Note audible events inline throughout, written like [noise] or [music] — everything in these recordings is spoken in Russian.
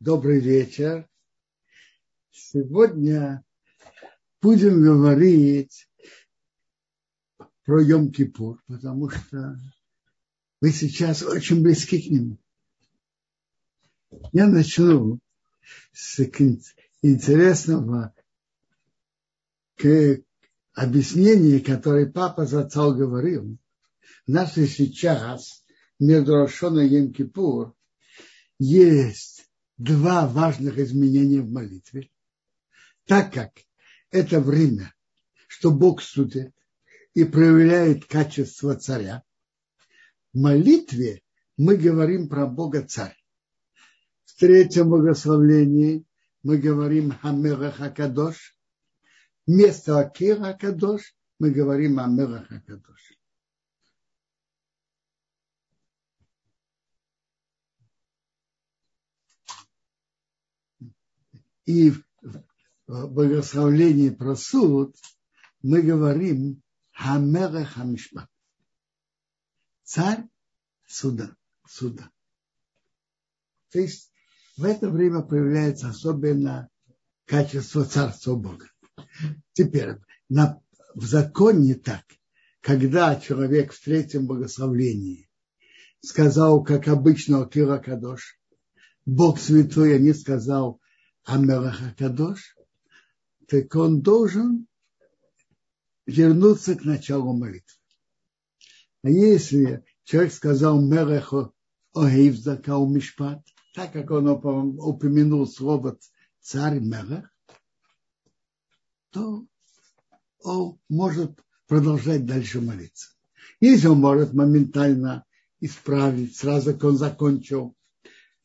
Добрый вечер. Сегодня будем говорить про Йом-Кипур, потому что вы сейчас очень близки к нему. Я начну с интересного к объяснения, которое папа зацал говорил. Наши сейчас между Рошона и Йом-Кипур есть два важных изменения в молитве, так как это время, что Бог судит и проявляет качество царя. В молитве мы говорим про Бога царь. В третьем благословлении мы говорим Хамера Хакадош. Вместо Акира Хакадош мы говорим Амера Хакадош. И в благословлении про суд мы говорим Хамера Хамишпат. Царь суда. суда. То есть в это время появляется особенно качество царства Бога. Теперь на, в законе так, когда человек в третьем благословлении сказал, как обычно, Кира Кадош, Бог святой, а не сказал Амелаха Кадош, так он должен вернуться к началу молитвы. А если человек сказал Мелехо Огейвзака Мишпат, так как он упомянул слово царь Мелех, то он может продолжать дальше молиться. Если он может моментально исправить, сразу как он закончил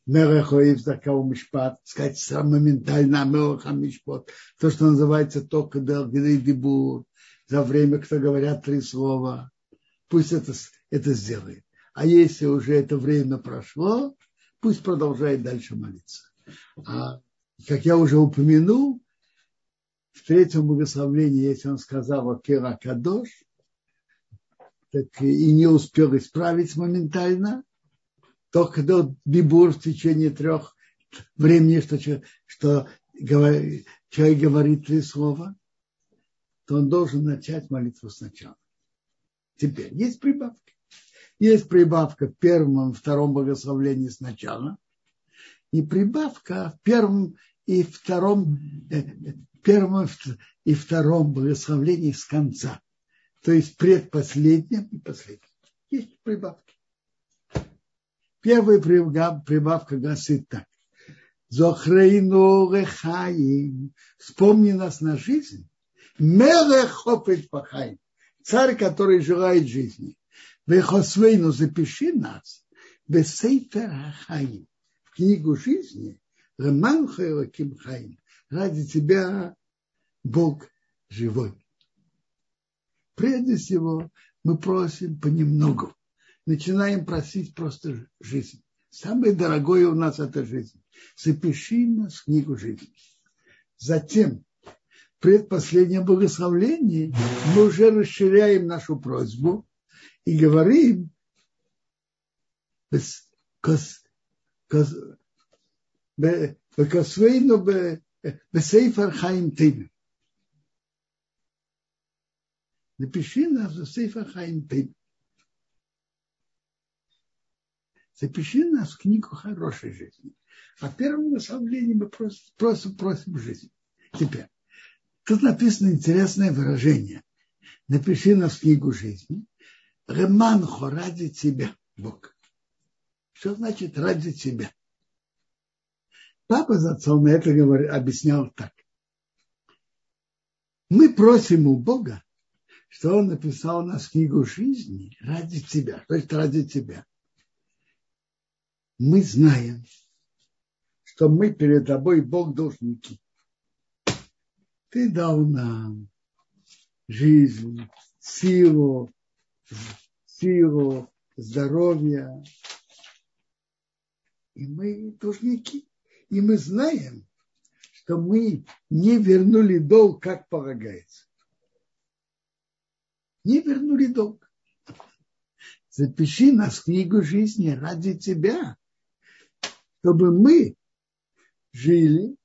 Мерехоив Закау Мишпат, сказать моментально Мелеха Мишпот, то, что называется только Дибур, за время, кто говорят три слова, пусть это, это сделает. А если уже это время прошло, пусть продолжает дальше молиться. А, как я уже упомянул, в третьем благословении, если он сказал Акера Кадош, так и не успел исправить моментально, то когда Бибур в течение трех времени, что, что человек говорит три слова, то он должен начать молитву сначала. Теперь есть прибавки. Есть прибавка в первом втором благословении сначала, и прибавка в первом и втором, э, первом и втором благословении с конца. То есть предпоследнем и последнем. Есть прибавки. Первая прибавка гласит так. Зохрейну рехаим. Вспомни нас на жизнь. Мелехопет пахаим. Царь, который желает жизни. Вехосвейну запиши нас. Бесейфер хаим. В книгу жизни. Реманха хаим. Ради тебя Бог живой. Прежде всего, мы просим понемногу начинаем просить просто жизнь. Самое дорогое у нас это жизнь. Запиши нас в книгу жизни. Затем, предпоследнее благословление, мы уже расширяем нашу просьбу и говорим, хаим тим. Напиши нас в сейфар хаим тим. Запиши нас в книгу хорошей жизни. А первым наставлением мы просто, просто просим жизни. Теперь, тут написано интересное выражение. Напиши нас в книгу жизни. Реманхо ради тебя, Бог. Что значит ради тебя? Папа за отцом это говорит, объяснял так. Мы просим у Бога, что Он написал нас книгу жизни ради тебя, то есть ради тебя мы знаем, что мы перед тобой Бог должники. Ты дал нам жизнь, силу, силу, здоровье. И мы должники. И мы знаем, что мы не вернули долг, как полагается. Не вернули долг. Запиши нас в книгу жизни ради тебя, чтобы мы жили,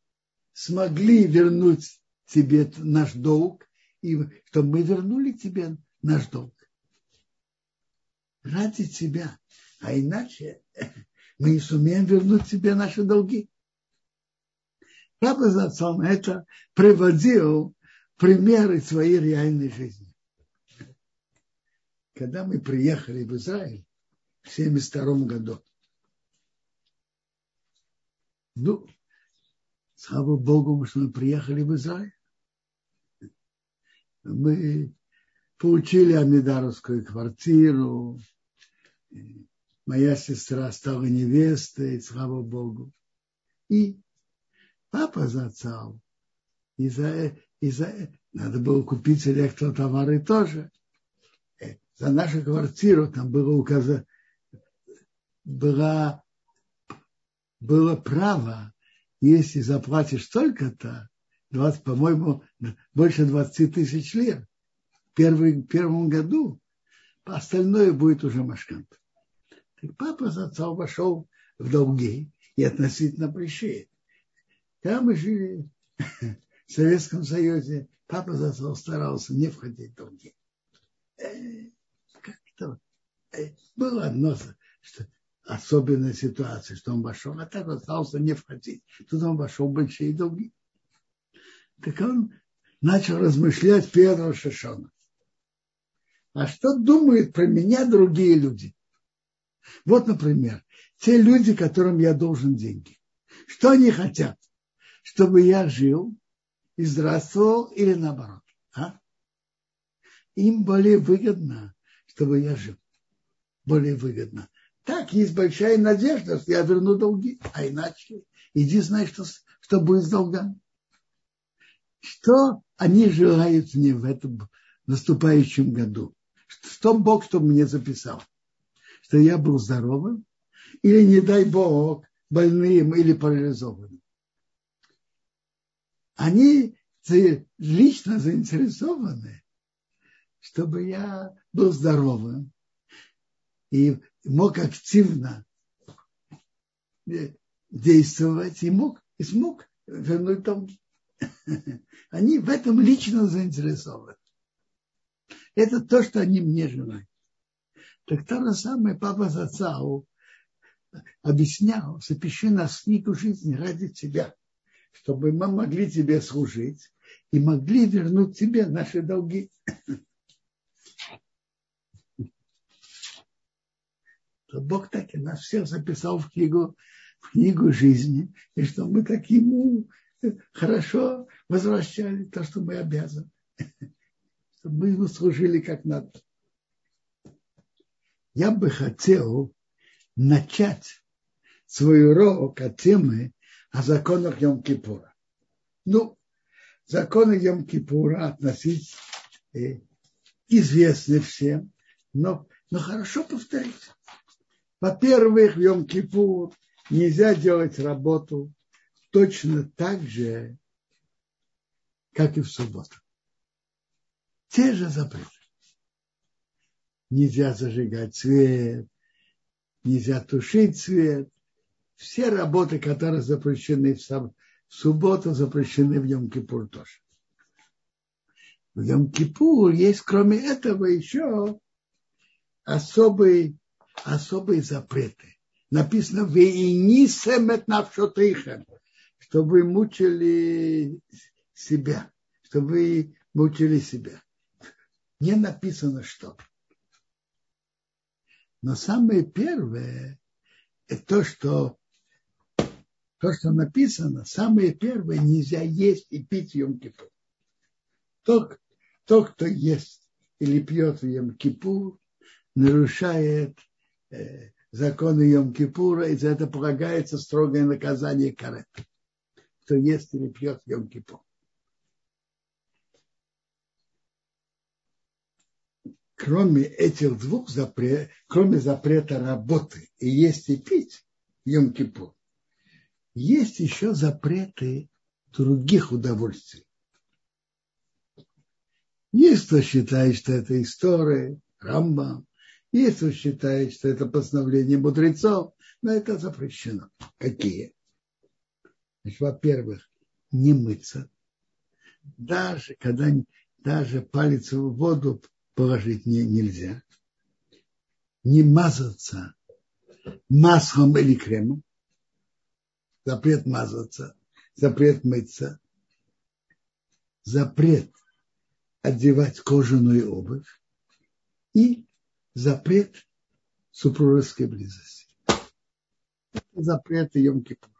смогли вернуть тебе наш долг, и чтобы мы вернули тебе наш долг. Ради тебя. А иначе мы не сумеем вернуть тебе наши долги. Папа за отцом это приводил примеры своей реальной жизни. Когда мы приехали в Израиль в 1972 году, ну, слава Богу, что мы приехали в Израиль. Мы получили Амидаровскую квартиру. Моя сестра стала невестой, слава Богу. И папа зацал. И за, и за, надо было купить электротовары тоже. Э, за нашу квартиру там было указано, была, было право, если заплатишь столько-то, 20, по-моему, больше 20 тысяч лет в первый, первом году, остальное будет уже машкант. Так папа с отцом вошел в долги и относительно большие. Когда мы жили [laughs] в Советском Союзе, папа за отцом старался не входить в долги. Э, как-то э, было одно, что особенная ситуация, что он вошел, а так остался не входить. Тут он вошел в большие долги. Так он начал размышлять первого Шишона. А что думают про меня другие люди? Вот, например, те люди, которым я должен деньги. Что они хотят? Чтобы я жил и здравствовал или наоборот. А? Им более выгодно, чтобы я жил. Более выгодно. Так, есть большая надежда, что я верну долги. А иначе иди знай, что, что будет с долгами. Что они желают мне в этом наступающем году? Что Бог, чтобы мне записал? Что я был здоровым? Или, не дай Бог, больным или парализованным? Они лично заинтересованы, чтобы я был здоровым и мог активно действовать и мог и смог вернуть долги. [laughs] Они в этом лично заинтересованы. Это то, что они мне желают. Так то же самое папа Зацау объяснял, запиши нас книгу жизни ради тебя, чтобы мы могли тебе служить и могли вернуть тебе наши долги. [laughs] То Бог так и нас всех записал в книгу, в книгу жизни, и что мы так ему хорошо возвращали то, что мы обязаны. [laughs] Чтобы мы ему служили как надо. Я бы хотел начать свой урок от темы о законах Йом-Кипура. Ну, законы Йом-Кипура относить э, известны всем, но, но хорошо повторить. Во-первых, в Йом-Кипур нельзя делать работу точно так же, как и в субботу. Те же запреты. Нельзя зажигать свет, нельзя тушить свет. Все работы, которые запрещены в, сам, в субботу, запрещены в Йом-Кипур тоже. В Йом-Кипур есть, кроме этого, еще особые, особые запреты. Написано «Вы и не семет навшотыхем» чтобы мучили себя, чтобы мучили себя. Не написано что. Но самое первое, это то, что то, что написано, самое первое, нельзя есть и пить Йом-Кипур. Тот, тот, кто ест или пьет в Йом-Кипур, нарушает э, законы Йом-Кипура, и за это полагается строгое наказание карета кто ест или пьет йом -Кипур. Кроме этих двух запретов, кроме запрета работы и есть и пить йом -Кипур, есть еще запреты других удовольствий. Есть кто считает, что это история, Рамбам, кто считает, что это постановление мудрецов, но это запрещено. Какие? Значит, во-первых, не мыться. Даже когда даже палец в воду положить не, нельзя. Не мазаться маслом или кремом. Запрет мазаться, запрет мыться, запрет одевать кожаную обувь и запрет супружеской близости. Запреты йом -Кипур.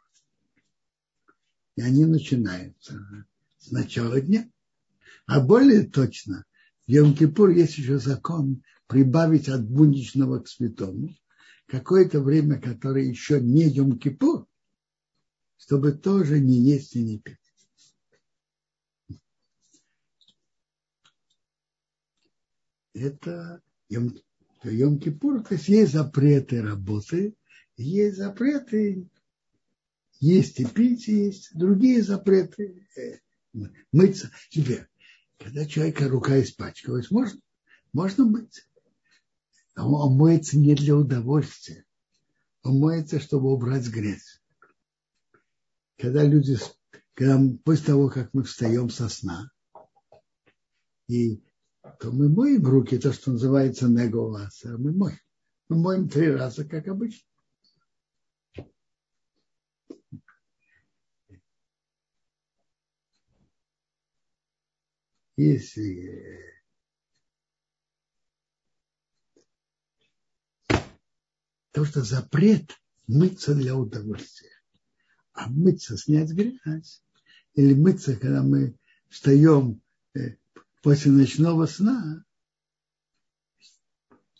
И они начинаются с начала дня. А более точно, в Йом-Кипур есть еще закон прибавить от будничного к святому какое-то время, которое еще не Йом-Кипур, чтобы тоже не есть и не пить. Это Йом-Кипур, то есть есть запреты работы, есть запреты есть и пить, есть другие запреты, э, мыться. Теперь, когда человека рука испачкалась, можно, можно мыться. Он, он моется не для удовольствия. Он моется, чтобы убрать грязь. Когда люди, когда после того, как мы встаем со сна, и то мы моем руки, то, что называется неговаса, мы моем. Мы моем три раза, как обычно. Если то, что запрет мыться для удовольствия, а мыться, снять грязь, или мыться, когда мы встаем э, после ночного сна,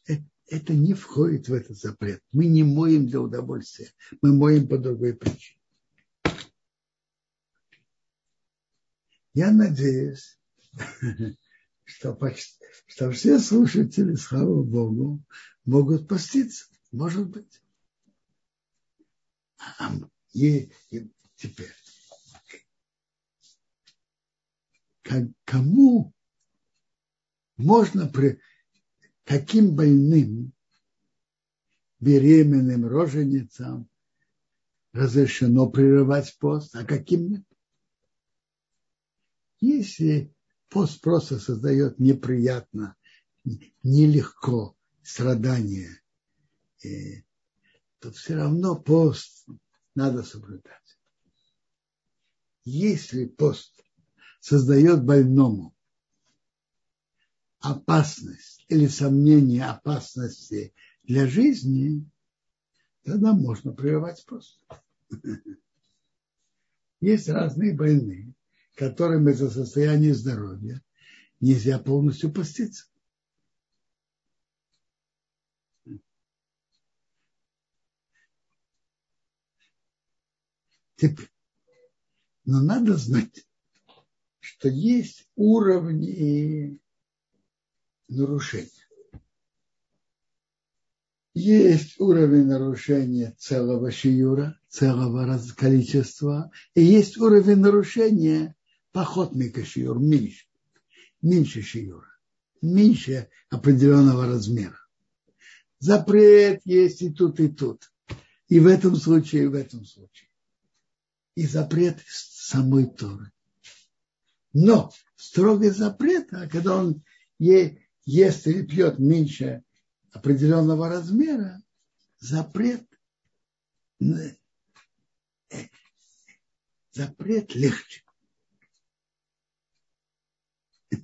э, это не входит в этот запрет. Мы не моем для удовольствия, мы моем по другой причине. Я надеюсь, [laughs] что, что все слушатели, слава Богу, могут поститься. Может быть. А, и, и теперь, кому можно, при, каким больным, беременным, роженицам разрешено прерывать пост, а каким нет? Если пост просто создает неприятно, нелегко страдания то все равно пост надо соблюдать. Если пост создает больному опасность или сомнение опасности для жизни, тогда можно прерывать пост. Есть разные больные, которым из-за состояния здоровья нельзя полностью поститься. Но надо знать, что есть уровни нарушения. Есть уровень нарушения целого шиюра, целого количества, и есть уровень нарушения походника шиюр, меньше, меньше шиюра, меньше определенного размера. Запрет есть и тут, и тут. И в этом случае, и в этом случае и запрет самой Торы. Но строгий запрет, а когда он е, ест или пьет меньше определенного размера, запрет, э, запрет легче. [laughs]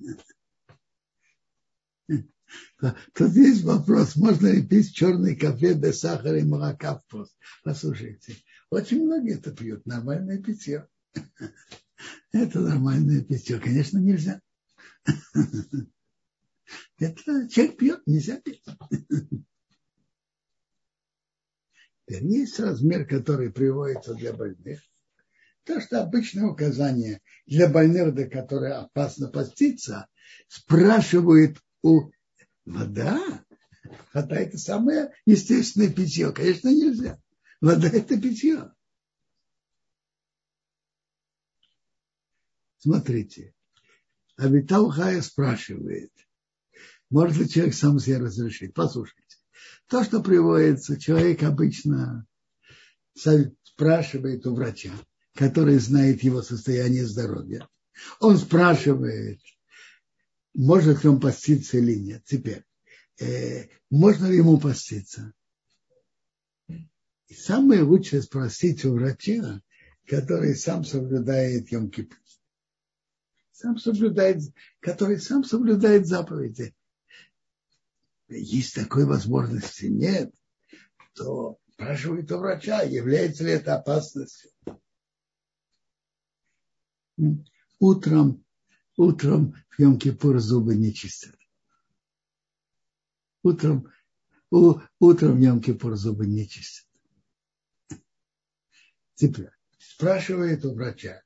Тут есть вопрос, можно ли пить черный кофе без сахара и молока в пост. Послушайте, очень многие это пьют, нормальное питье. [laughs] Это нормальное питье, конечно, нельзя. [laughs] Это человек пьет, нельзя пить. Есть размер, который приводится для больных. То, что обычное указание для больных, до которых опасно поститься, спрашивают у вода. Вода это самое естественное питье. Конечно, нельзя. Вода – это питье. Смотрите, Абитал Хая спрашивает, может ли человек сам себе разрешить? Послушайте, то, что приводится, человек обычно спрашивает у врача, который знает его состояние здоровья. Он спрашивает, может ли он поститься или нет. Теперь, э, можно ли ему поститься? И самое лучшее спросить у врача, который сам соблюдает йом -Кипр. Сам соблюдает, который сам соблюдает заповеди. Есть такой возможности нет, то спрашивает у врача, является ли это опасностью. Утром, утром в Йом-Кипур зубы не чистят. Утром, у, утром в Йом-Кипур зубы не чистят. Теперь спрашивает у врача,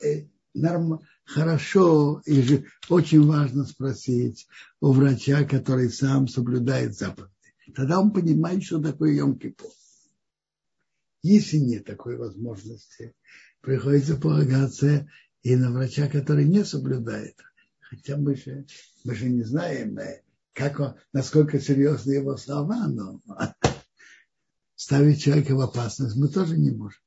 э, норм, хорошо и же очень важно спросить у врача, который сам соблюдает заповеди. Тогда он понимает, что такое Йом-Кипур. Если нет такой возможности, приходится полагаться и на врача, который не соблюдает. Хотя мы же, мы же не знаем, э, как он, насколько серьезны его слова, но [laughs] ставить человека в опасность мы тоже не можем.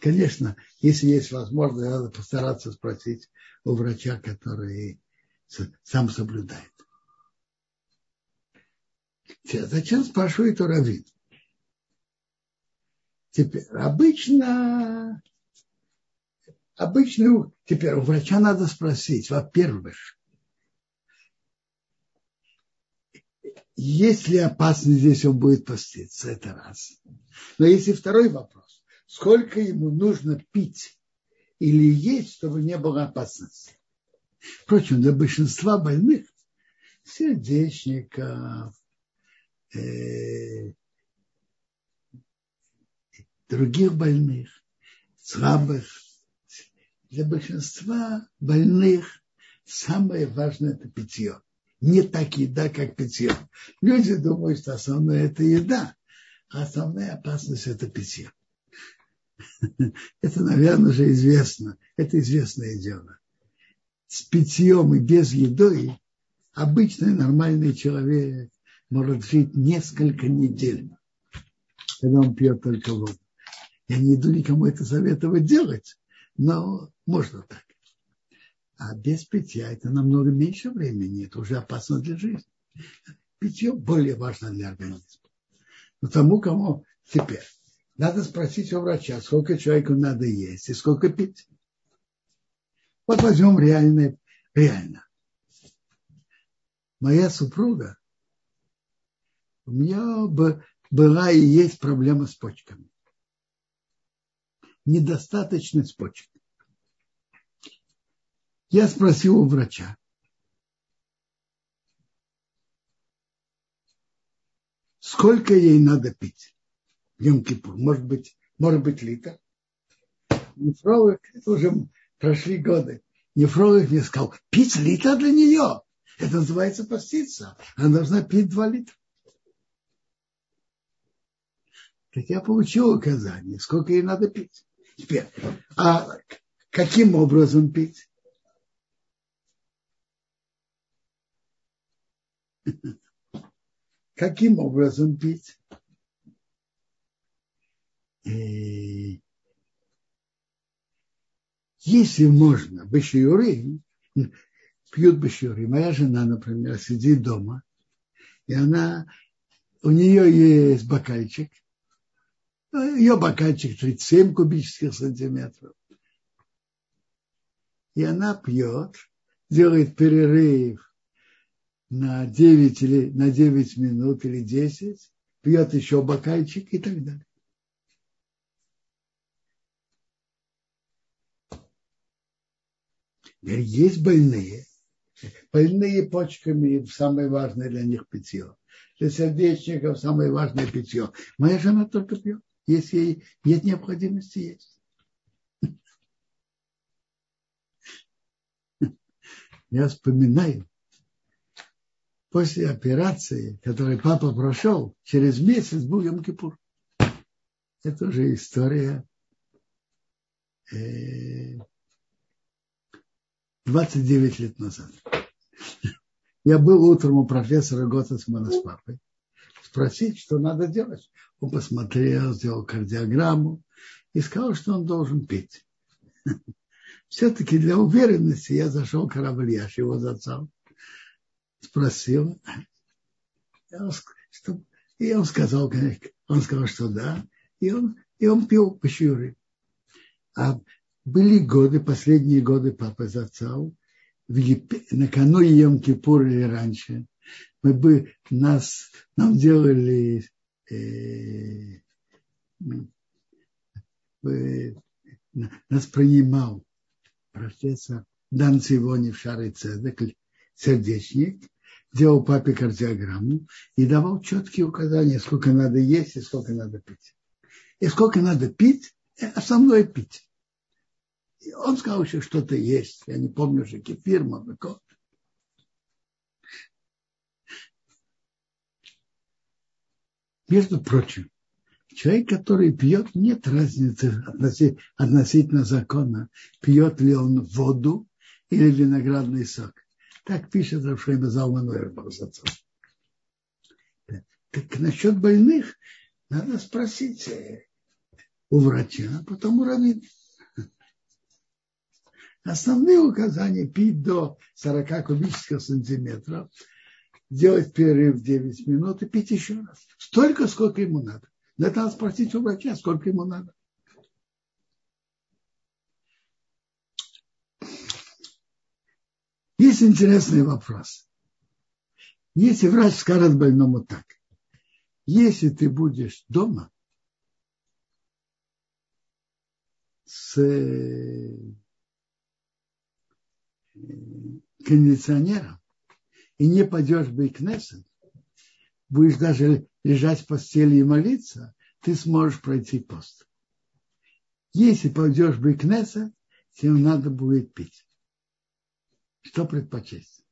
Конечно, если есть возможность, надо постараться спросить у врача, который сам соблюдает. Зачем спрашивает у? Теперь, обычно, обычно, теперь у врача надо спросить, во-первых, есть ли опасность здесь он будет поститься, это раз. Но если второй вопрос, сколько ему нужно пить или есть, чтобы не было опасности. Впрочем, для большинства больных, сердечников, э, других больных, слабых, для большинства больных самое важное – это питье. Не так еда, как питье. Люди думают, что основное – это еда, а основная опасность – это питье. [laughs] Это, наверное, уже известно. Это известное дело. С питьем и без едой обычный нормальный человек может жить несколько недель, когда он пьет только воду. Я не иду никому это советовать делать, но можно так. А без питья это намного меньше времени, это уже опасно для жизни. Питье более важно для организма. Но тому, кому теперь надо спросить у врача, сколько человеку надо есть и сколько пить. Вот возьмем реальное, реально. Моя супруга, у меня была и есть проблема с почками. Недостаточность почек. Я спросил у врача, сколько ей надо пить. Йом-Кипур. Может быть, может быть литр. Нефролог, это уже прошли годы. Нефролог мне сказал, пить литр для нее. Это называется поститься. Она должна пить два литра. Так я получил указание, сколько ей надо пить. Теперь, а каким образом пить? [laughs] Каким образом пить? Э, если можно, бешиурим, пьют бешиурим. Моя жена, например, сидит дома, и она, у нее есть бокальчик, ее бокальчик 37 кубических сантиметров. И она пьет, делает перерыв на 9, или, на 9 минут или 10, пьет еще бокальчик и так далее. Есть больные, больные почками, самое важное для них питье. Для сердечников самое важное питье. Моя жена только пьет, если ей нет необходимости есть. Я вспоминаю, после операции, которую папа прошел, через месяц был Йом-Кипур. Это уже история э, 29 лет назад. Я был утром у профессора Готесмана с папой. Спросить, что надо делать. Он посмотрел, сделал кардиограмму и сказал, что он должен пить. Все-таки для уверенности я зашел к Равлияш, его зацал, спросил, и он сказал, он сказал, что да, и он, и он пил по А были годы, последние годы папы зацал, в Еп... накануне Йом-Кипур или раньше, мы бы нас, нам делали э, э, нас принимал профессор Дан Цивони в Шары Цедек, сердечник, делал папе кардиограмму и давал четкие указания, сколько надо есть и сколько надо пить. И сколько надо пить, основное пить. И он сказал, еще что-то есть. Я не помню уже, кефир, молоко. Между прочим, человек, который пьет, нет разницы относительно закона, пьет ли он воду или виноградный сок. Так пишет Рафшейма Залман Так насчет больных надо спросить э, у врача, а потом у раввина. Основные указания пить до 40 кубических сантиметров, делать перерыв 9 минут и пить еще раз. Столько, сколько ему надо. Это надо спросить у врача, сколько ему надо. Есть интересный вопрос. Если врач скажет больному так, если ты будешь дома с кондиционером и не пойдешь в Бейкнесет, будешь даже лежать в постели и молиться, ты сможешь пройти пост. Если пойдешь в Бейкнесет, тебе надо будет пить. Что предпочесть?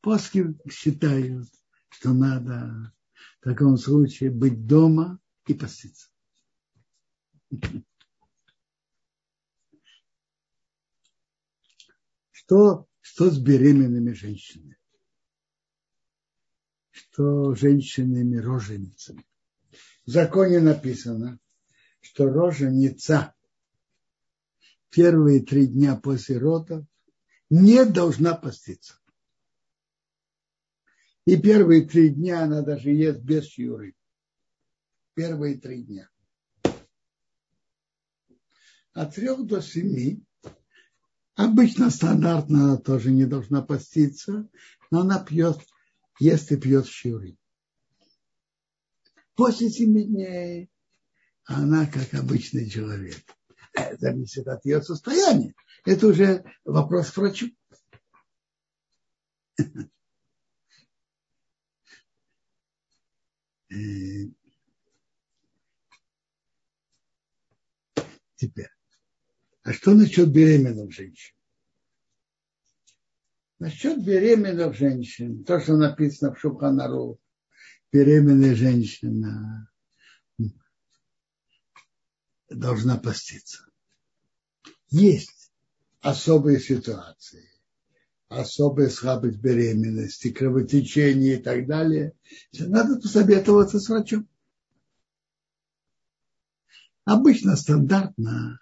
Поски считают, что надо в таком случае быть дома и поститься. Что, что с беременными женщинами? Что женщинами роженицами? В законе написано, что роженица первые три дня после родов не должна поститься. И первые три дня она даже ест без щуры. Первые три дня. От трех до семи обычно стандартно она тоже не должна поститься, но она пьет, ест и пьет щуры. После семи дней она как обычный человек зависит от ее состояния. Это уже вопрос к врачу. [laughs] Теперь. А что насчет беременных женщин? Насчет беременных женщин, то, что написано в Шуханару, беременная женщина должна поститься. Есть особые ситуации, особые слабость беременности, кровотечение и так далее. Надо посоветоваться с врачом. Обычно стандартно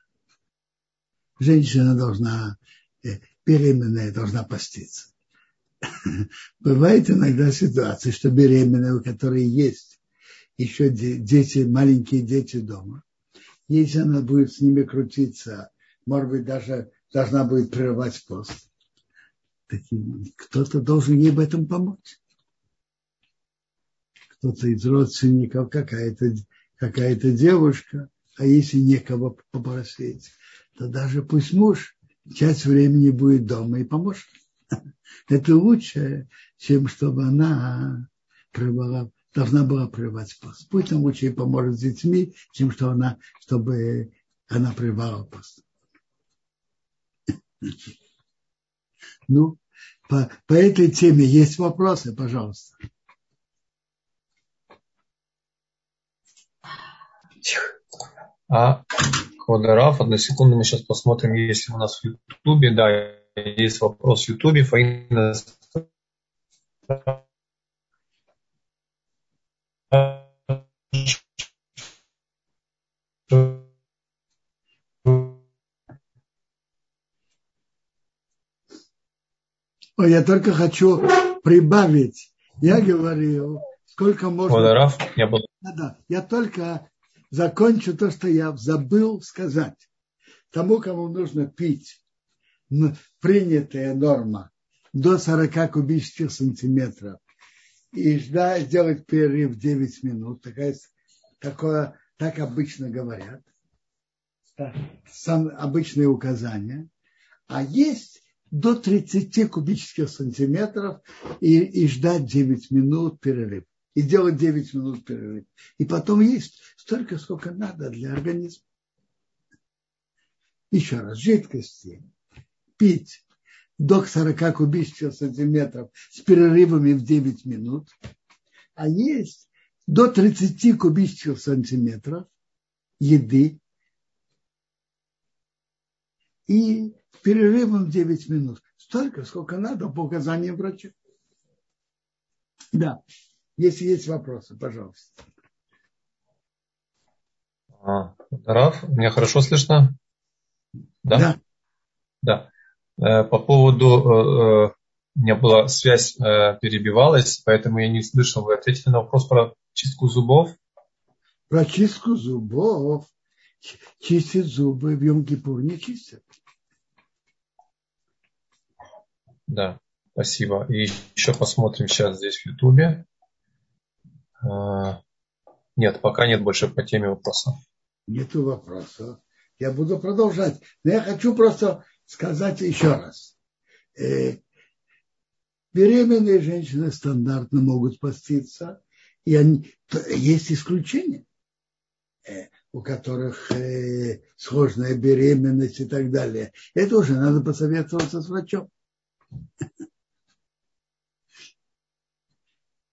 женщина должна, э, беременная должна поститься. [laughs] Бывает иногда ситуация, что беременная, у которой есть еще дети, маленькие дети дома, если она будет с ними крутиться, может быть, даже должна будет прерывать пост. Кто-то должен ей в этом помочь. Кто-то из родственников, какая-то какая девушка, а если некого попросить, то даже пусть муж часть времени будет дома и поможет. Это лучше, чем чтобы она пребывала должна была прервать пост. Пусть нам лучше поможет с детьми, чем что она, чтобы она прервала пост. Ну, по, по этой теме есть вопросы, пожалуйста. А, Квадраф. Одну секунду, мы сейчас посмотрим, есть ли у нас в Ютубе. Да, есть вопрос в Ютубе. Фаина Я только хочу прибавить. Я говорил, сколько можно... Квадраф, я был... Да, да. Я только закончу то, что я забыл сказать. Тому, кому нужно пить, принятая норма до 40 кубических сантиметров и ждать, сделать перерыв 9 минут. Такая, такое, так обычно говорят. Так, обычные указания. А есть до 30 кубических сантиметров и, и ждать 9 минут перерыв. И делать 9 минут перерыв. И потом есть столько, сколько надо для организма. Еще раз, жидкости пить до 40 кубических сантиметров с перерывами в 9 минут, а есть до 30 кубических сантиметров еды и перерывом 9 минут. Столько, сколько надо по указаниям врача. Да, если есть вопросы, пожалуйста. А, Раф, меня хорошо слышно? Да. Да. да. Э, по поводу, э, э, у меня была связь, перебивалась, поэтому я не слышал. Вы ответили на вопрос про чистку зубов? Про чистку зубов. Чистить зубы в Йом-Кипур не чистят. Да, спасибо. И еще посмотрим сейчас здесь в Ютубе. Нет, пока нет больше по теме вопросов. Нету вопросов. Я буду продолжать. Но я хочу просто сказать еще раз. Э, беременные женщины стандартно могут поститься, и они, есть исключения, э, у которых э, сложная беременность и так далее. Это уже надо посоветоваться с врачом.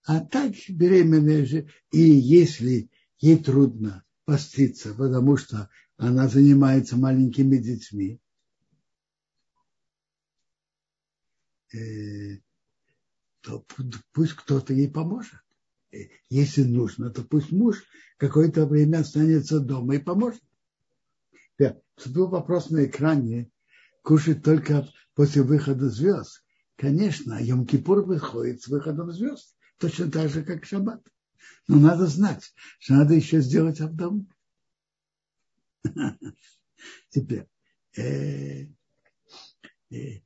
А так беременная же, и если ей трудно поститься, потому что она занимается маленькими детьми, Э, то пусть кто-то ей поможет. Э, если нужно, то пусть муж какое-то время останется дома и поможет. Да, был вопрос на экране, кушать только после выхода звезд. Конечно, Йом-Кипур выходит с выходом звезд, точно так же, как Шаббат. Но надо знать, что надо еще сделать Авдом. [laughs] Теперь, э, э,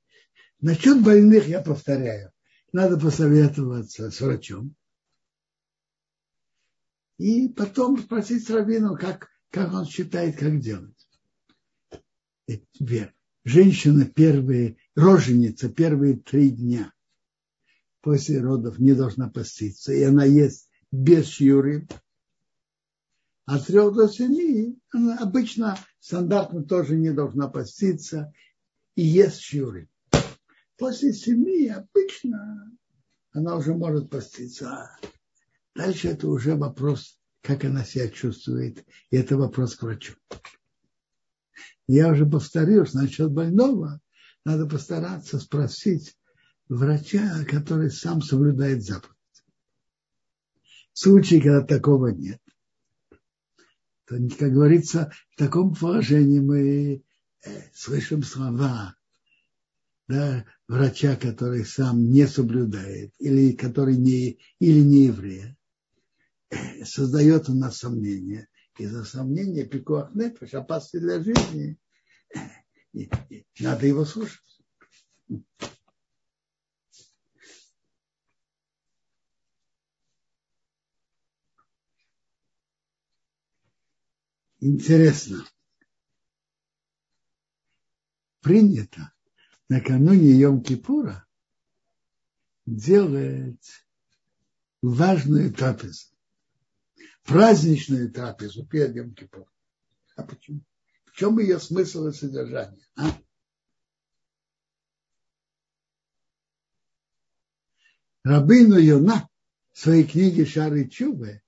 Насчет больных я повторяю. Надо посоветоваться с врачом. И потом спросить Равину, как, как он считает, как делать. Теперь, женщина первые, роженица первые три дня после родов не должна поститься. И она ест без шьюры. От трех до семи она обычно стандартно тоже не должна поститься и ест шьюры. После семи обычно она уже может поститься. Дальше это уже вопрос, как она себя чувствует. И это вопрос к врачу. Я уже повторил, что насчет больного надо постараться спросить врача, который сам соблюдает заповедь. В случае, когда такого нет, то, как говорится, в таком положении мы э, слышим слова да, врача, который сам не соблюдает, или который не, или не еврей, создает у нас сомнения. И за сомнение пикуах нефеш, опасный для жизни, и, и надо его слушать. Интересно. Принято накануне Йом-Кипура делает важную трапезу, праздничную трапезу перед Йом-Кипуром. А почему? В чем ее смысл и содержание? А? Рабыну Йона в своей книге Шары Чубы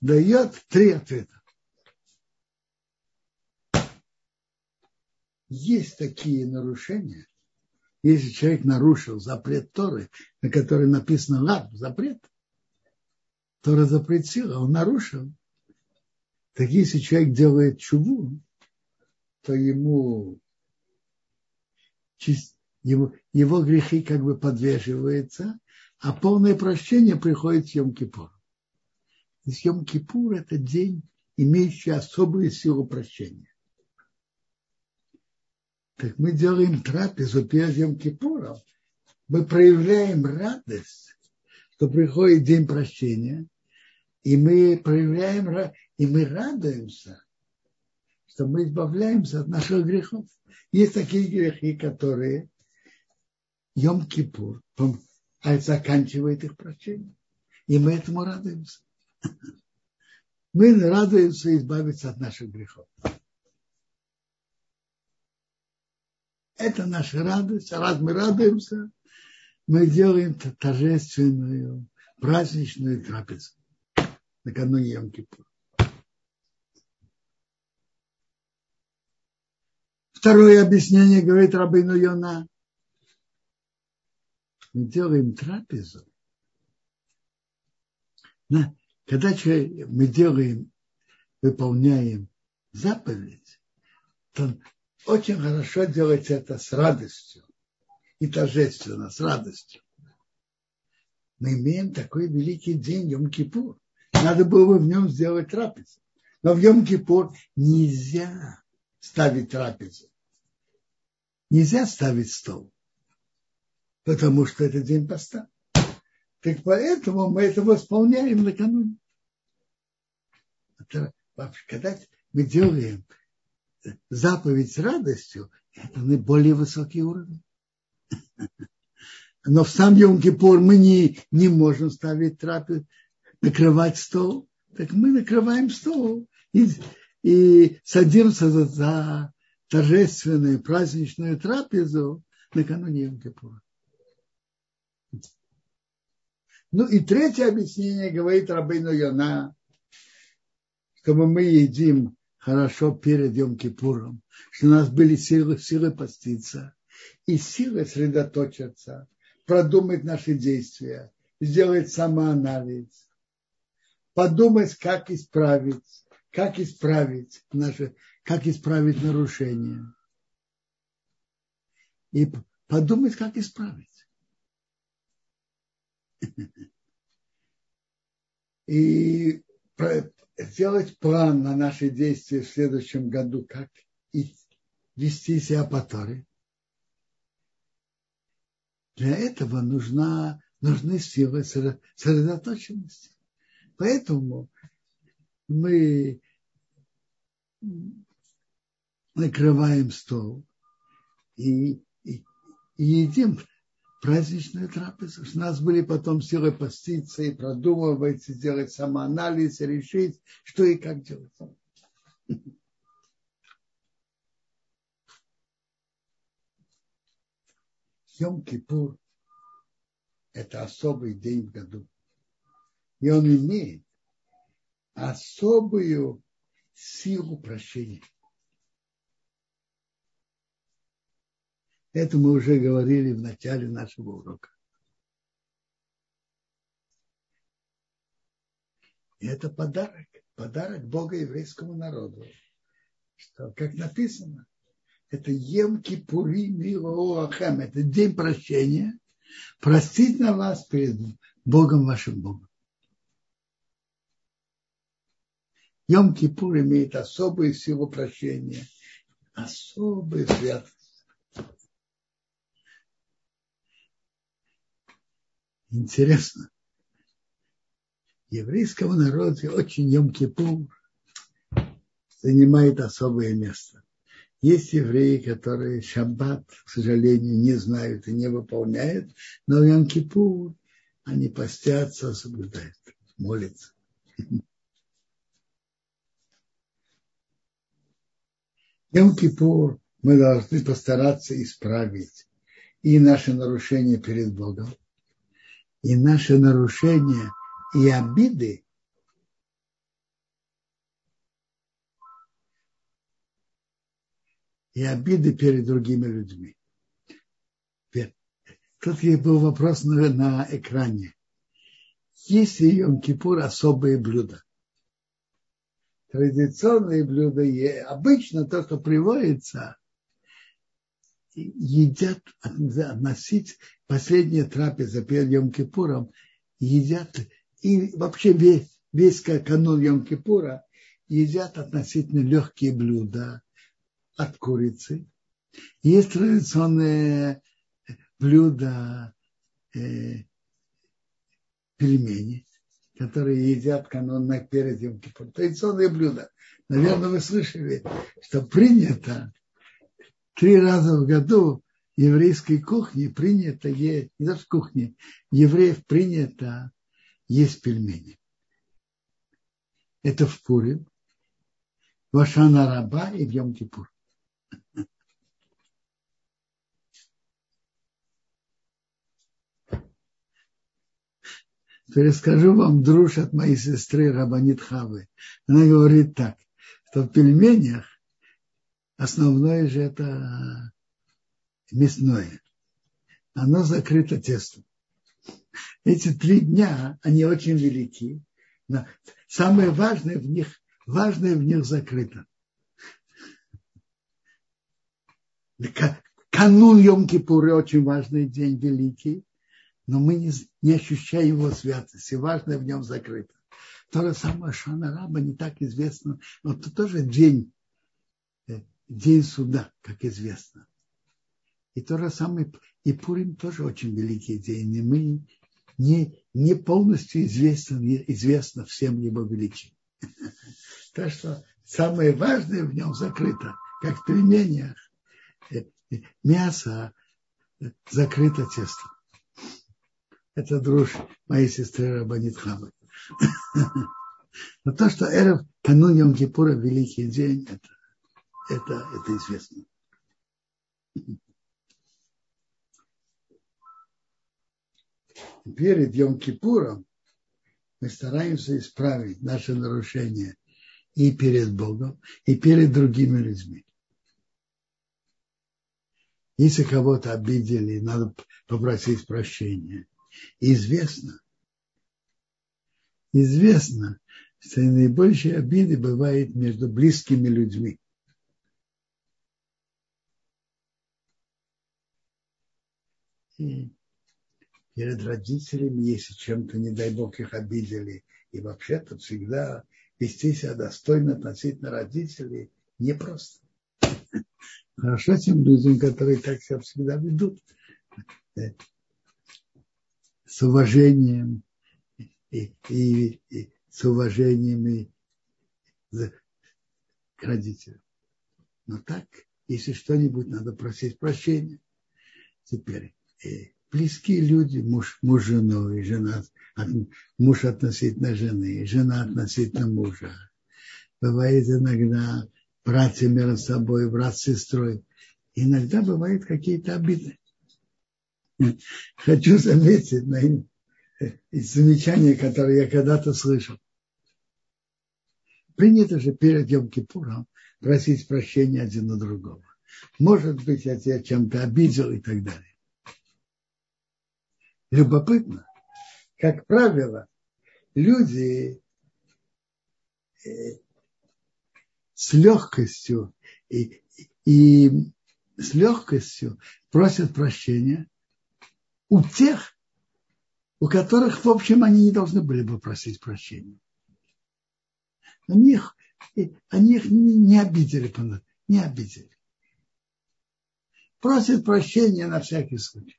дает три ответа. Есть такие нарушения, если человек нарушил запрет Торы, на который написано лад, запрет, Тора запретила, он нарушил. Так если человек делает чуву, то ему его, его грехи как бы подвешиваются, а полное прощение приходит с Йом-Кипур. Йом-Кипур – это день, имеющий особую силу прощения. Так мы делаем трапезу перед Йом-Кипуром, мы проявляем радость, что приходит день прощения, и мы проявляем, и мы радуемся, что мы избавляемся от наших грехов. Есть такие грехи, которые Йом-Кипур а заканчивает их прощение. И мы этому радуемся. [laughs] Мы радуемся избавиться от наших грехов. Это наша радость. А раз мы радуемся, мы делаем торжественную, праздничную трапезу накануне Йом-Кипур. Второе объяснение говорит Рабыну Йона. Мы делаем трапезу. Когда мы делаем, выполняем заповедь, то очень хорошо делать это с радостью и торжественно, с радостью. Мы имеем такой великий день, Йом-Кипур. Надо было бы в нем сделать трапезу. Но в Йом-Кипур нельзя ставить трапезу. Нельзя ставить стол, потому что это день поста. Так поэтому мы это восполняем накануне. Когда мы делаем заповедь с радостью, это наиболее высокий уровень. Но в сам Йом-Кипур мы не, не можем ставить трапез, накрывать стол. Так мы накрываем стол и, и садимся за, за торжественную праздничную трапезу накануне Йом-Кипура. Ну и третье объяснение говорит Рабейну Йона, чтобы мы едим хорошо перед Йом-Кипуром, что у нас были силы, силы поститься и силы сосредоточиться, продумать наши действия, сделать самоанализ, подумать, как исправить, как исправить наши как исправить нарушения. И подумать, как исправить. [laughs] И сделать план на наши действия в следующем году, как вести себя по Торе. Для этого нужна, нужны силы сосредоточенности. Поэтому мы накрываем стол и, и, и едим праздничную трапезу. У нас были потом силы поститься и продумывать, и делать самоанализ, и решить, что и как делать. Йом-Кипур – это особый день в году. И он имеет особую силу прощения. Это мы уже говорили в начале нашего урока. И это подарок, подарок Бога еврейскому народу. Что, как написано, это Ем Кипурим Илоахем, это день прощения, простить на вас перед Богом вашим Богом. Йом Кипур имеет особую силу прощения, особую святость. Интересно, еврейскому народу очень Йом-Кипур занимает особое место. Есть евреи, которые шаббат, к сожалению, не знают и не выполняют, но в Йом-Кипур они постятся, соблюдают, молятся. Йом-Кипур мы должны постараться исправить и наши нарушения перед Богом, и наши нарушения и обиды и обиды перед другими людьми. Тут был вопрос на, экране. Есть ли Йом-Кипур особые блюда? Традиционные блюда, обычно то, что приводится, едят, относить последняя трапеза перед Йом-Кипуром, едят, и вообще весь, весь канун Йом-Кипура едят относительно легкие блюда от курицы. Есть традиционные блюда э, пельмени, которые едят канон перед Йом Кипур. Традиционные блюда. Наверное, вы слышали, что принято три раза в году еврейской кухне принято есть, не даже в кухне, евреев принято есть пельмени. Это в Пурим, в Ашана Раба и в Йом Кипур. [laughs] Перескажу вам друж от моей сестры Рабанит Хавы. Она говорит так, что в пельменях основное же это мясное. Оно закрыто тестом. Эти три дня, они очень велики. Но самое важное в них, важное в них закрыто. Канун Йом-Кипура очень важный день, великий но мы не, не ощущаем его святости. Важное в нем закрыто. То же самое Шана Раба не так известно, но это тоже день, э, день суда, как известно. И то же самое, и Пурим тоже очень великий день, и мы не, не полностью известно, известно всем его величием. [laughs] Так что самое важное в нем закрыто, как в пельменях, мясо закрыто тестом. Это друж моей сестры Рабанит Хамы. [laughs] Но то, что Эрев канун Йом Кипура великий день, это, это, это известно. Перед Йом Кипуром мы стараемся исправить наши нарушения и перед Богом, и перед другими людьми. Если кого-то обидели, надо попросить прощения известно, известно, что наибольшие обиды бывают между близкими людьми. Перед родителями, если чем-то, не дай Бог, их обидели, и вообще-то всегда вести себя достойно относительно родителей непросто. Хорошо тем людям, которые так себя всегда ведут с уважением и, и, и с уважением и к родителям. Но так, если что-нибудь надо просить прощения. Теперь близкие люди, муж, муж женой, жена, муж относительно жены, жена относительно мужа. Бывает иногда братья между собой, брат с сестрой. Иногда бывают какие-то обиды. хочу заметить на из замечания, которое я когда-то слышал. Принято же перед Йом Кипуром просить прощения один у другого. Может быть, я тебя чем-то обидел и так далее. Любопытно. Как правило, люди э, с легкостью и, и с легкостью просят прощения у тех, у которых, в общем, они не должны были бы просить прощения. Они их, они их не обидели, не обидели. Просят прощения на всякий случай.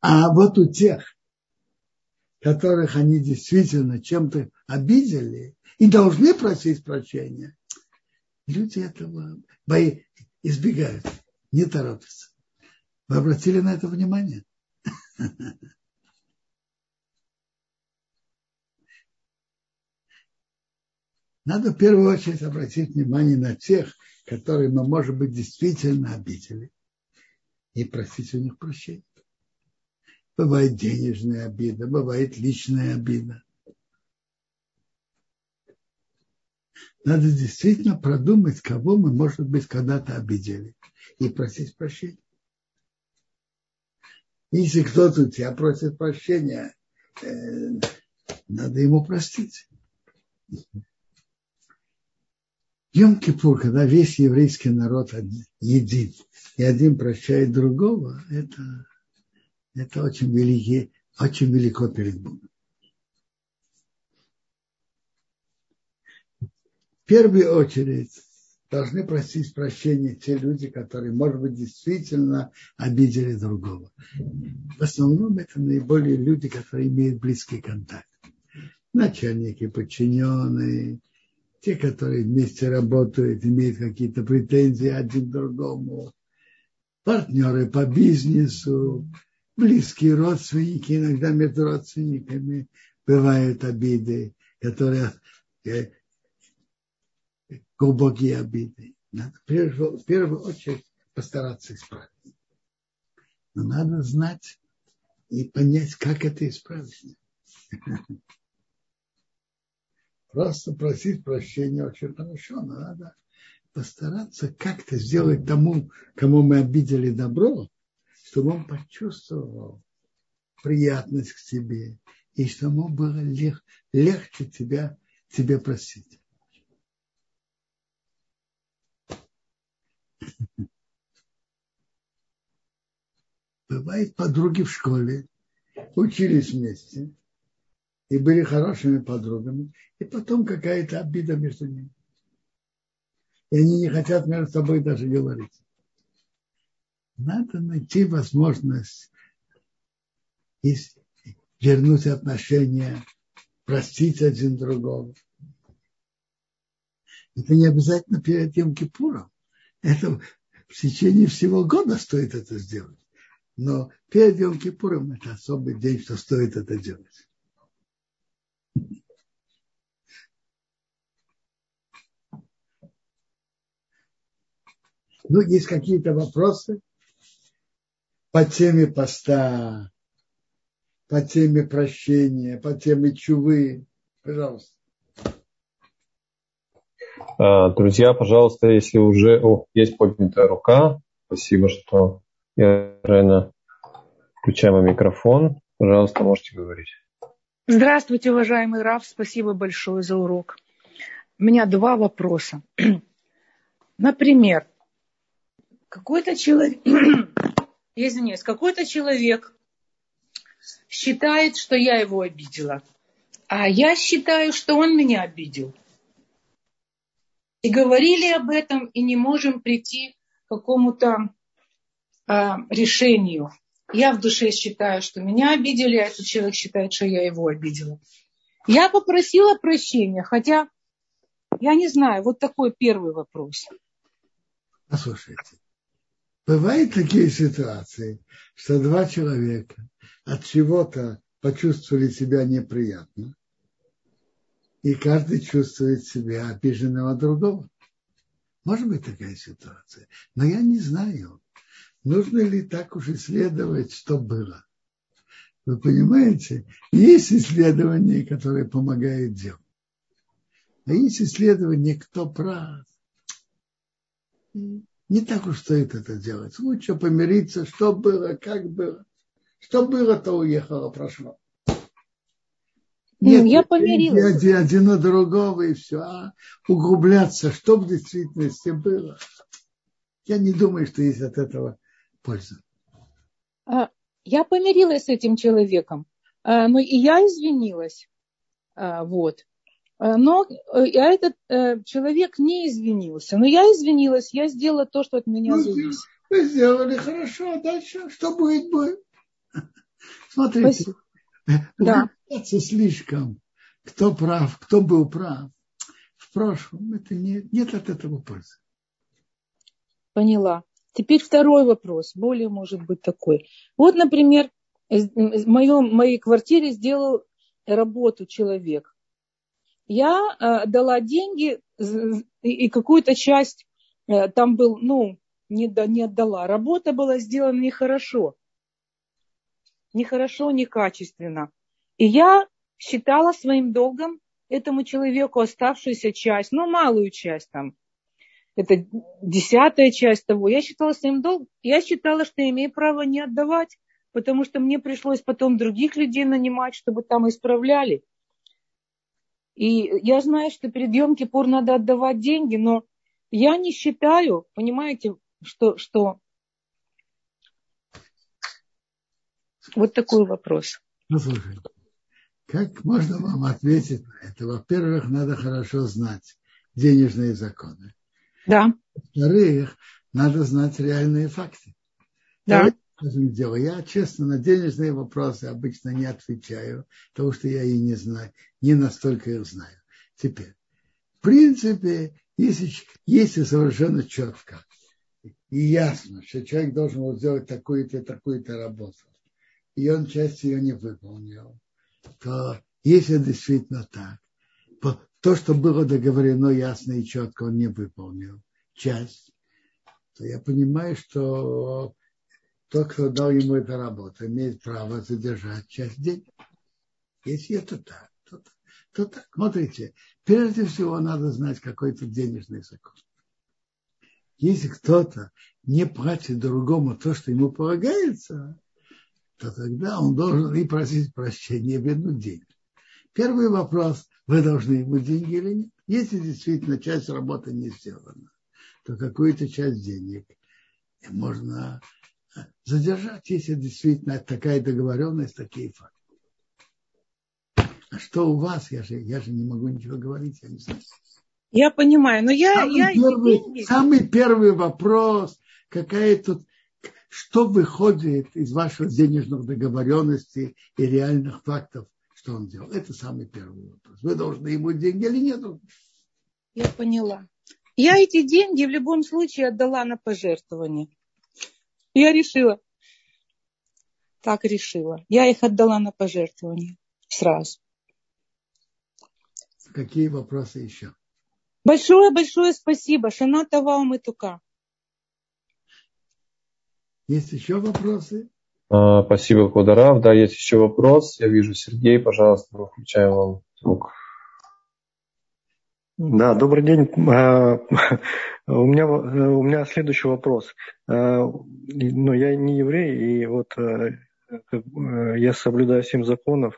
А вот у тех, которых они действительно чем-то обидели и должны просить прощения, люди этого бои, избегают, не торопятся. Вы обратили на это внимание? Надо в первую очередь обратить внимание на тех, которые мы, может быть, действительно обидели, и просить у них прощения. Бывает денежная обида, бывает личная обида. Надо действительно продумать, кого мы, может быть, когда-то обидели, и просить прощения. Если кто-то у тебя просит прощения, э, надо ему простить. Йом-Кипур, когда весь еврейский народ едит, и один прощает другого, это, это очень, великий, очень велико перед Богом. В первую очередь должны просить прощения те люди, которые, может быть, действительно обидели другого. В основном это наиболее люди, которые имеют близкий контакт. Начальники, подчиненные, те, которые вместе работают, имеют какие-то претензии один к другому, партнеры по бизнесу, близкие родственники, иногда между родственниками бывают обиды, которые э, глубокие обиды. Надо в первую очередь постараться исправить. Но надо знать и понять, как это исправить. [laughs] Просто просить прощения хорошо, но надо постараться как-то сделать тому, кому мы обидели добро, чтобы он почувствовал приятность к тебе, и чтобы ему было лег, легче тебя, тебе просить. Бывает подруги в школе, учились вместе, и были хорошими подругами, и потом какая-то обида между ними. И они не хотят между собой даже говорить. Надо найти возможность вернуть отношения, простить один другого. Это не обязательно перед тем Кипуром. Это в течение всего года стоит это сделать. Но перед Йом Кипуром это особый день, что стоит это делать. Ну, есть какие-то вопросы по теме поста, по теме прощения, по теме чувы. Пожалуйста. А, друзья, пожалуйста, если уже о, есть поднятая рука, спасибо, что Ирена включаем микрофон. Пожалуйста, можете говорить. Здравствуйте, уважаемый Раф, спасибо большое за урок. У меня два вопроса. [clears throat] Например, какой-то человек, [clears throat] извиняюсь, какой-то человек считает, что я его обидела, а я считаю, что он меня обидел. И говорили об этом, и не можем прийти к какому-то а, решению. Я в душе считаю, что меня обидели, а этот человек считает, что я его обидела. Я попросила прощения, хотя я не знаю, вот такой первый вопрос. Послушайте, бывают такие ситуации, что два человека от чего-то почувствовали себя неприятно, и каждый чувствует себя обиженного другого. Может быть такая ситуация, но я не знаю. Нужно ли так уж исследовать, что было? Вы понимаете, есть исследования, которые помогают делу. А есть исследования, кто прав. Не так уж стоит это делать. Лучше помириться, что было, как было. Что было, то уехало, прошло. Нет, я помирилась. Один, один на другого и все. А углубляться, что в действительности было. Я не думаю, что есть от этого польза. А, я помирилась с этим человеком, а, но и я извинилась. А, вот. Но э, этот э, человек не извинился. Но я извинилась, я сделала то, что от меня ну, зависит. Вы сделали хорошо, а дальше что будет, будет. [laughs] Смотрите, да. слишком, кто прав, кто был прав. В прошлом это не, нет от этого пользы. Поняла. Теперь второй вопрос, более может быть такой. Вот, например, в моем, моей квартире сделал работу человек. Я э, дала деньги и какую-то часть э, там был, ну, не, не отдала. Работа была сделана нехорошо. Нехорошо, некачественно. И я считала своим долгом этому человеку оставшуюся часть, ну, малую часть там, это десятая часть того. Я считала своим долгом, я считала, что я имею право не отдавать, потому что мне пришлось потом других людей нанимать, чтобы там исправляли. И я знаю, что перед Йом Кипур надо отдавать деньги, но я не считаю, понимаете, что, что... Вот такой вопрос. Ну, слушай, как можно вам ответить на это? Во-первых, надо хорошо знать денежные законы. Да. Во-вторых, надо знать реальные факты. Да. Дело. Я, честно, на денежные вопросы обычно не отвечаю, потому что я и не знаю, не настолько их знаю. Теперь, в принципе, если, если совершенно четко и ясно, что человек должен был сделать такую-то такую-то работу, и он часть ее не выполнил, то если действительно так, то, что было договорено ясно и четко, он не выполнил часть, то я понимаю, что тот, кто дал ему эту работу, имеет право задержать часть денег. Если это так, то, то так. Смотрите, прежде всего надо знать какой-то денежный закон. Если кто-то не платит другому то, что ему полагается, то тогда он должен и просить прощения, вернуть деньги. Первый вопрос, вы должны ему деньги или нет? Если действительно часть работы не сделана, то какую-то часть денег можно задержать, если действительно такая договоренность, такие факты. А что у вас? Я же, я же не могу ничего говорить, я не знаю. Я понимаю, но я... Самый, я первый, самый первый вопрос, какая тут, что выходит из ваших денежных договоренностей и реальных фактов, что он делал. Это самый первый вопрос. Вы должны ему деньги или нет? Я поняла. Я эти деньги в любом случае отдала на пожертвование. Я решила. Так решила. Я их отдала на пожертвование. Сразу. Какие вопросы еще? Большое-большое спасибо. Шаната вам и тука. Есть еще вопросы? А, спасибо, Квадарав. Да, есть еще вопрос. Я вижу, Сергей, пожалуйста, включаем вам звук. Да, добрый день. А, [laughs] у меня, у меня следующий вопрос. А, ну, я не еврей, и вот э, э, я соблюдаю семь законов.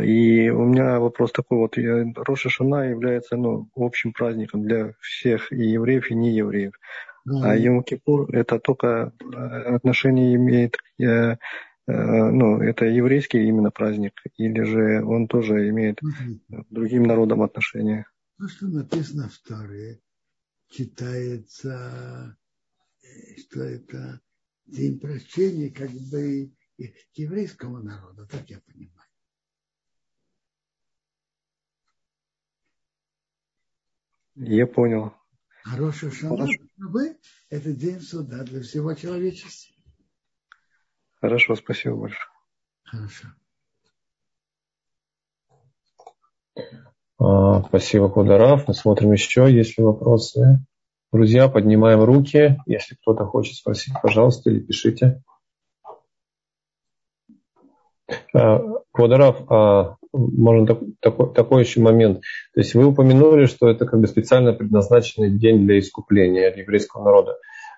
И у меня вопрос такой вот. Роша Шана является ну, общим праздником для всех и евреев, и неевреев. Mm-hmm. А Йом Кипур это только э, отношение имеет, ну, это еврейский именно праздник, или же он тоже имеет mm-hmm. другим народам отношение? То, что написано в Торе, читается, э, что это день прощения как бы еврейского народа, так я понимаю. Я понял. Роша Шана – это день суда для всего человечества. Хорошо, спасибо большое. Хорошо. А, спасибо, Кударав. Мы смотрим еще, есть ли вопросы. Друзья, поднимаем руки. Если кто-то хочет спросить, пожалуйста, или пишите. А, Квадарав, а, можно такой, такой еще момент. То есть вы упомянули, что это как бы специально предназначенный день для искупления еврейского народа.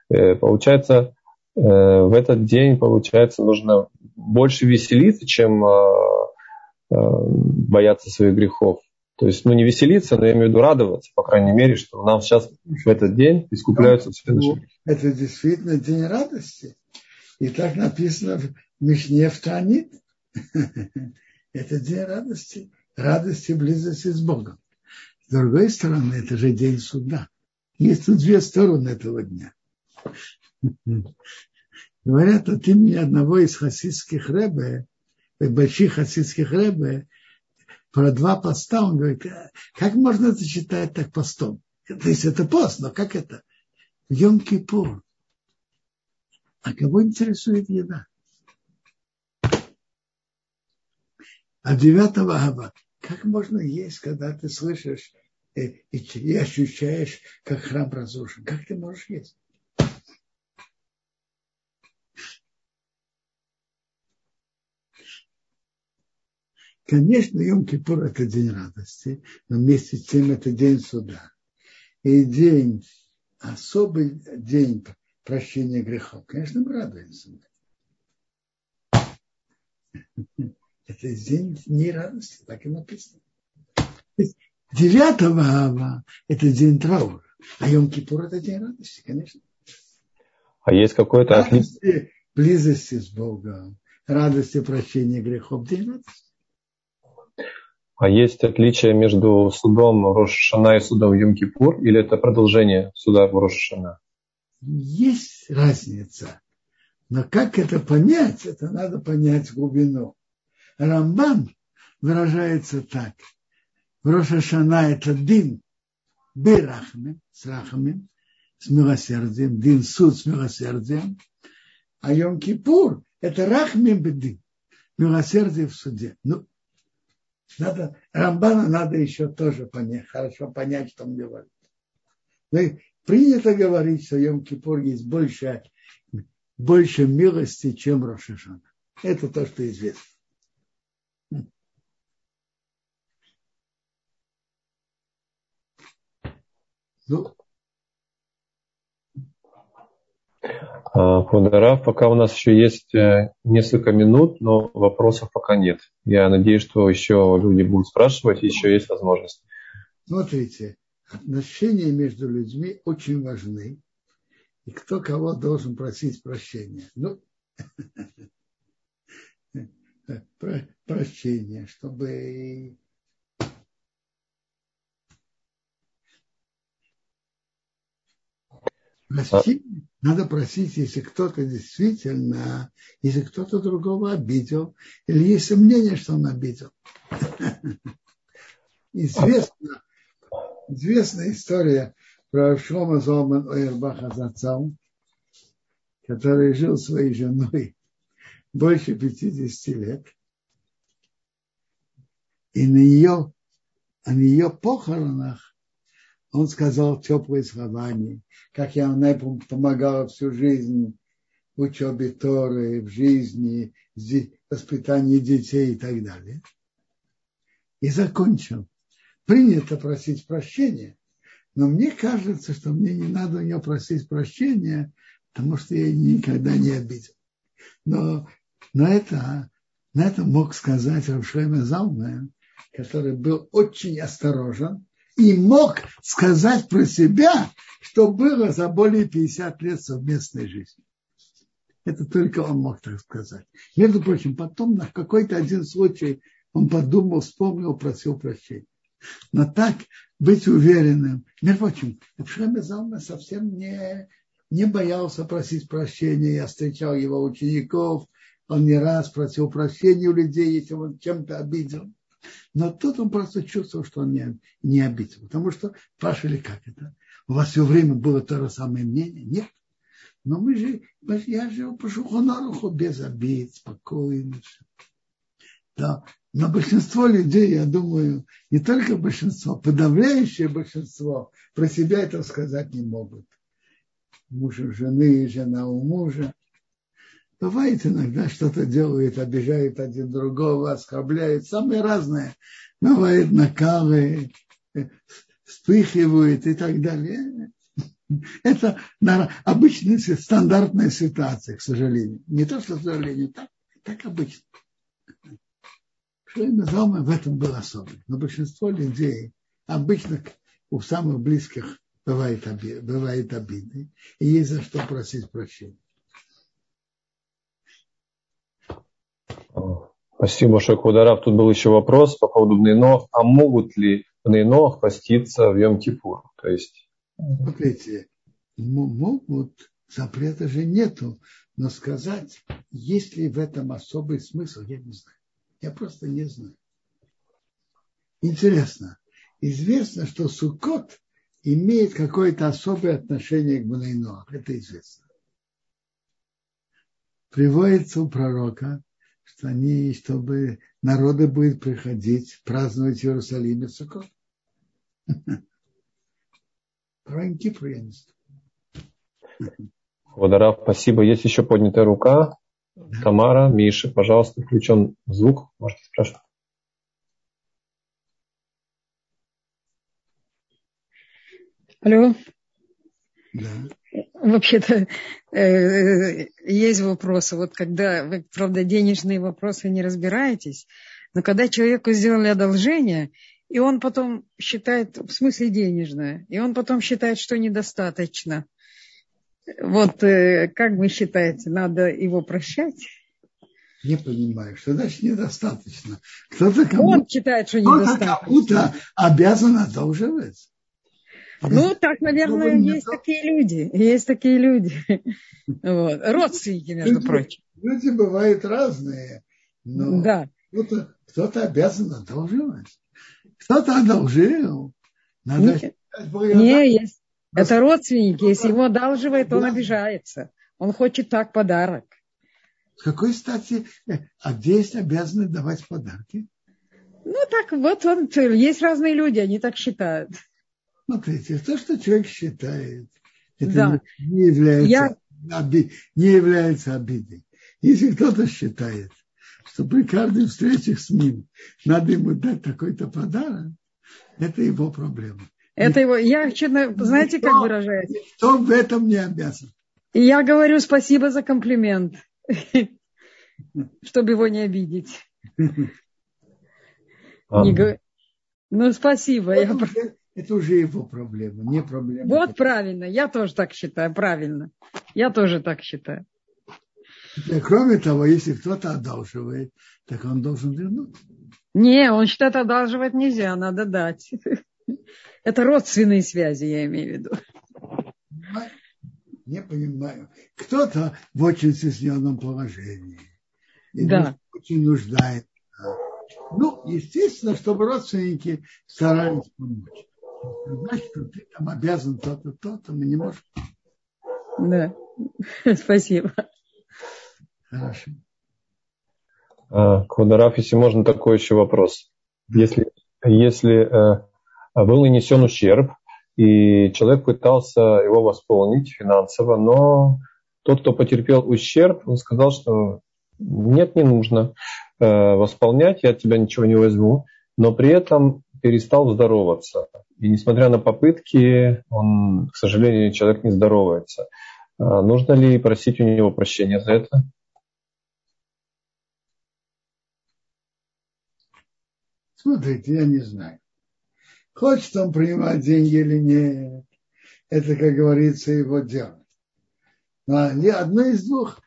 Э, получается, э, в этот день, получается, нужно больше веселиться, чем бояться своих грехов. То есть, ну, не веселиться, но я имею в виду радоваться, по крайней мере, что нам сейчас в этот день искупляются все наши грехи. Это действительно день радости. И так написано в Мишне в Танит. [laughs] Это день радости, радости близости с Богом. С другой стороны, это же день суда. Есть тут две стороны этого дня. [laughs] Говорят от имени одного из хасидских рэбе, больших хасидских рэбе, про два поста, он говорит, «Э, как можно это считать так постом? То есть это пост, но как это? Йом-Кипур. А кого интересует еда? А 9 Аба, как можно есть, когда ты слышишь и, и, и ощущаешь, как храм разрушен? Как ты можешь есть? Конечно, Йом-Кипур – это день радости, но вместе с тем это день суда. И день, особый день прощения грехов. Конечно, мы радуемся. Это день не радости, так и написано. 9 ава – это день траура, а Йом-Кипур – это день радости, конечно. А есть какое-то отличие? Близости с Богом, радости прощения грехов, день радости. А есть отличие между судом Рошашана и судом Йом-Кипур, или это продолжение суда в Рошашана? Есть разница. Но как это понять, это надо понять глубину. Рамбам выражается так. Рошашана это дин бирахме, с рахмем, с милосердием, дин суд с милосердием, а Йом-Кипур это рахмем бедин, милосердие в суде. Ну, надо, Рамбана надо еще тоже понять, хорошо понять, что он говорит. Ну принято говорить, что Йом-Кипур есть больше, больше милости, чем Рошашана. Это то, что известно. Ну, Квадрав, а, пока у нас еще есть э, несколько минут, но вопросов пока нет. Я надеюсь, что еще люди будут спрашивать, еще есть возможность. Смотрите, отношения между людьми очень важны. И кто кого должен просить прощения? Ну, [laughs] прощения, чтобы Просить, надо просить, если кто-то действительно, если кто-то другого обидел, или есть сомнение, что он обидел. [laughs] Известна, известная история про Шлома Золман Ойербаха Зацал, который жил своей женой больше 50 лет. И на ее, на ее похоронах он сказал теплые слова, как я она помогала всю жизнь в учебе Торы, в жизни, в воспитании детей и так далее. И закончил. Принято просить прощения, но мне кажется, что мне не надо у нее просить прощения, потому что я никогда не обидел. Но, но это, на это мог сказать Равшема Залмен, который был очень осторожен, и мог сказать про себя, что было за более 50 лет совместной жизни. Это только он мог так сказать. Между прочим, потом на какой-то один случай он подумал, вспомнил, просил прощения. Но так быть уверенным. Между прочим, Эпшем Залма совсем не, не боялся просить прощения. Я встречал его учеников, он не раз просил прощения у людей, если он чем-то обидел. Но тут он просто чувствовал, что он не, не обидел. Потому что спрашивали, как это? У вас все время было то же самое мнение? Нет. Но мы же, я жил по Шухонаруху без обид, спокойно. Да. Но большинство людей, я думаю, не только большинство, подавляющее большинство про себя это сказать не могут. Муж у жены, жена у мужа. Бывает иногда что-то делает, обижает один другого, оскорбляет, самые разные. Бывает накалы, вспыхивает и так далее. Это обычная стандартная ситуация, к сожалению. Не то, что к сожалению, так, так обычно. Шлейма Залма в этом был особый. Но большинство людей обычно у самых близких бывает, обид, бывает обиды. И есть за что просить прощения. Спасибо большое, Квадарав. Тут был еще вопрос по поводу Бнейнох. А могут ли Бнейнох поститься в Йом-Кипур? То есть... Смотрите, могут, запрета же нету. Но сказать, есть ли в этом особый смысл, я не знаю. Я просто не знаю. Интересно. Известно, что Суккот имеет какое-то особое отношение к Бнейнох. Это известно. Приводится у пророка, что они, чтобы народы будут приходить, праздновать в Иерусалиме Суккот. [laughs] Про Кипр я не Водора, спасибо. Есть еще поднятая рука. Тамара, Миша, пожалуйста, включен звук. Можете спрашивать. Алло. Да. Вообще-то э, есть вопросы. Вот когда вы, правда, денежные вопросы не разбираетесь, но когда человеку сделали одолжение, и он потом считает, в смысле денежное, и он потом считает, что недостаточно. Вот э, как вы считаете, надо его прощать? Не понимаю, что значит недостаточно. Кто-то кому Он считает, что недостаточно. кому-то обязан одолживать. Ну, так, наверное, есть такие люди. Есть такие люди. [laughs] Вот. Родственники, между люди, прочим. Люди бывают разные. Но да. кто-то, кто-то обязан одолживать. Кто-то одолжил. Надо не, не есть. Это родственники. Если его одалживает, он обижается. Он хочет так подарок. С какой стати? Э, а где есть обязаны давать подарки? Ну, так вот он, есть разные люди, они так считают. Смотрите, то, что человек считает, это да. не, является, Я... оби, не является обидой. Если кто-то считает, что при каждой встрече с ним надо ему дать такой-то подарок, это его проблема. Это его, я, знаете, никто, как выражается? Кто в этом не обязан. И я говорю спасибо за комплимент, [laughs] чтобы его не обидеть. [laughs] Ну, спасибо. Это уже его проблема, не проблема. Вот правильно, я тоже так считаю, правильно. Я тоже так считаю. Кроме того, если кто-то одалживает, так он должен вернуть. Не, он считает, одалживать нельзя, надо дать. Это родственные связи, я имею в виду. Не понимаю. Кто-то в очень стесненном положении. И да. очень нуждается. Ну, естественно, чтобы родственники старались помочь. Значит, ты там обязан то-то, то-то, мы не можем. Да, [laughs] спасибо. Хорошо. А, Квадараф, если можно, такой еще вопрос. Если, если э, был нанесен ущерб, и человек пытался его восполнить финансово, но тот, кто потерпел ущерб, он сказал, что нет, не нужно э, восполнять, я от тебя ничего не возьму, но при этом перестал здороваться. И несмотря на попытки, он, к сожалению, человек не здоровается. А нужно ли просить у него прощения за это? Смотрите, я не знаю. Хочет он принимать деньги или нет, это, как говорится, его дело. Но одно из двух,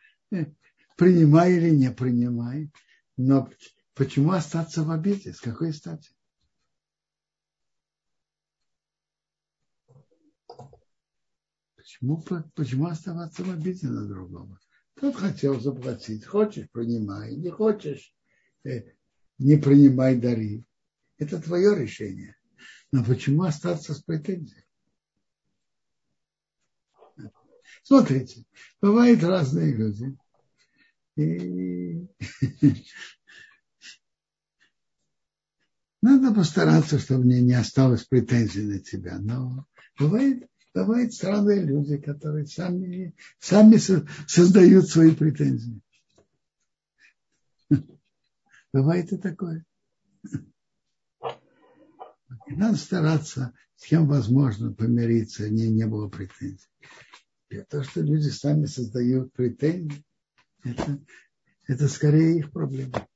принимай или не принимай. Но почему остаться в обиде? С какой стати? Почему, почему оставаться в обиде на другого? Тот хотел заплатить. Хочешь, принимай. Не хочешь, э, не принимай, дари. Это твое решение. Но почему остаться с претензией? Смотрите, бывают разные люди. И [laughs] надо постараться, чтобы мне не осталось претензий на тебя. Но бывает, бывают странные люди, которые сами, сами создают свои претензии. Бывает и такое. Надо стараться, с кем возможно помириться, не, не было претензий. И то, что люди сами создают претензии, это, это скорее их проблема.